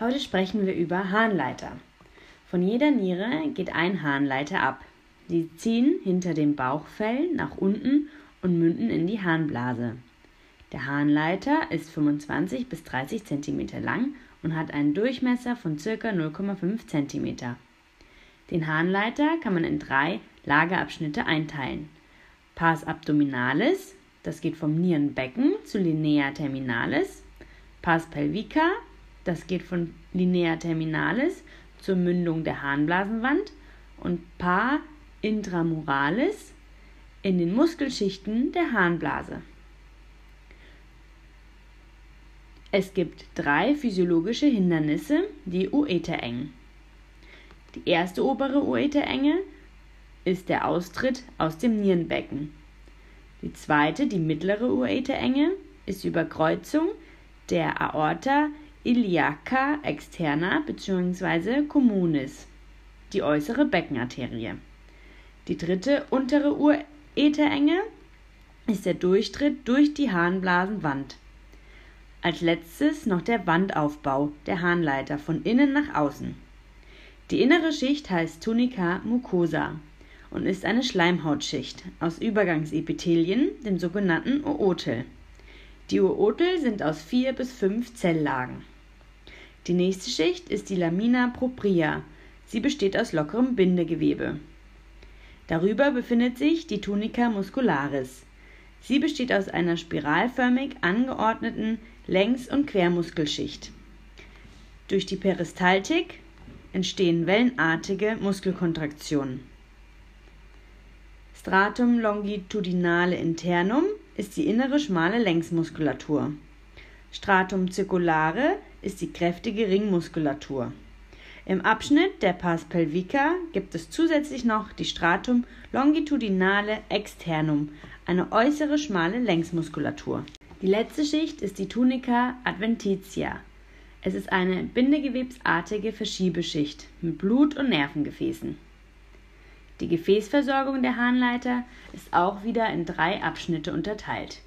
Heute sprechen wir über Harnleiter. Von jeder Niere geht ein Harnleiter ab. Sie ziehen hinter dem Bauchfell nach unten und münden in die Harnblase. Der Harnleiter ist 25 bis 30 cm lang und hat einen Durchmesser von ca. 0,5 cm. Den Harnleiter kann man in drei Lagerabschnitte einteilen. Pars abdominalis, das geht vom Nierenbecken zu Linea terminalis. Pars pelvica, das geht von Linea terminalis zur Mündung der Harnblasenwand. Und Par intramuralis in den Muskelschichten der Harnblase. Es gibt drei physiologische Hindernisse, die Ureter engen. Die erste obere Ureterenge ist der Austritt aus dem Nierenbecken. Die zweite, die mittlere Ureterenge, ist die Überkreuzung der Aorta iliaca externa bzw. communis, die äußere Beckenarterie. Die dritte untere Ureterenge ist der Durchtritt durch die Harnblasenwand. Als letztes noch der Wandaufbau der Harnleiter von innen nach außen. Die innere Schicht heißt Tunica mucosa und ist eine Schleimhautschicht aus Übergangsepithelien, dem sogenannten Ootel. Die Ootel sind aus vier bis fünf Zelllagen. Die nächste Schicht ist die Lamina propria. Sie besteht aus lockerem Bindegewebe. Darüber befindet sich die Tunica muscularis. Sie besteht aus einer spiralförmig angeordneten Längs- und Quermuskelschicht. Durch die Peristaltik entstehen wellenartige Muskelkontraktionen. Stratum longitudinale internum ist die innere schmale Längsmuskulatur. Stratum circulare ist die kräftige Ringmuskulatur. Im Abschnitt der Pars pelvica gibt es zusätzlich noch die Stratum longitudinale externum, eine äußere schmale Längsmuskulatur. Die letzte Schicht ist die Tunica adventitia. Es ist eine bindegewebsartige Verschiebeschicht mit Blut- und Nervengefäßen. Die Gefäßversorgung der Harnleiter ist auch wieder in drei Abschnitte unterteilt.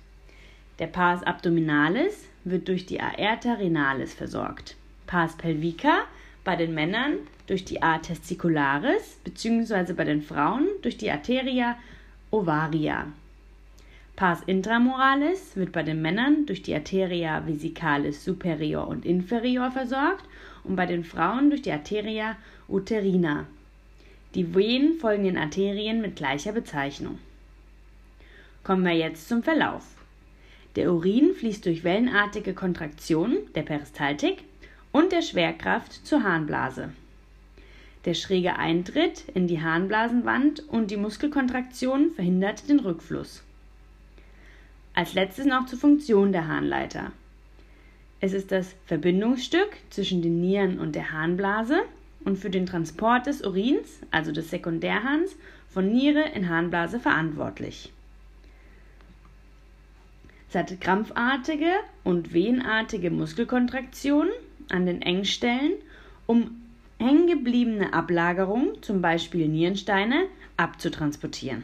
Der Pars abdominalis wird durch die Aorta renalis versorgt. Pars pelvica bei den Männern durch die A testicularis bzw. bei den Frauen durch die Arteria ovaria. Pars intramoralis wird bei den Männern durch die Arteria vesicalis superior und inferior versorgt und bei den Frauen durch die Arteria uterina. Die Venen folgen den Arterien mit gleicher Bezeichnung. Kommen wir jetzt zum Verlauf. Der Urin fließt durch wellenartige Kontraktion der Peristaltik und der Schwerkraft zur Harnblase. Der schräge Eintritt in die Harnblasenwand und die Muskelkontraktion verhindert den Rückfluss. Als letztes noch zur Funktion der Harnleiter. Es ist das Verbindungsstück zwischen den Nieren und der Harnblase und für den Transport des Urins, also des Sekundärharns, von Niere in Harnblase verantwortlich. Es hat krampfartige und wehenartige Muskelkontraktionen an den Engstellen, um hängengebliebene Ablagerungen, zum Beispiel Nierensteine, abzutransportieren.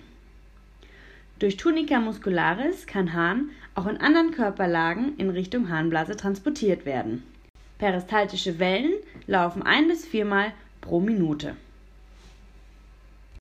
Durch Tunica muscularis kann Harn auch in anderen Körperlagen in Richtung Harnblase transportiert werden. Peristaltische Wellen laufen ein bis viermal pro Minute.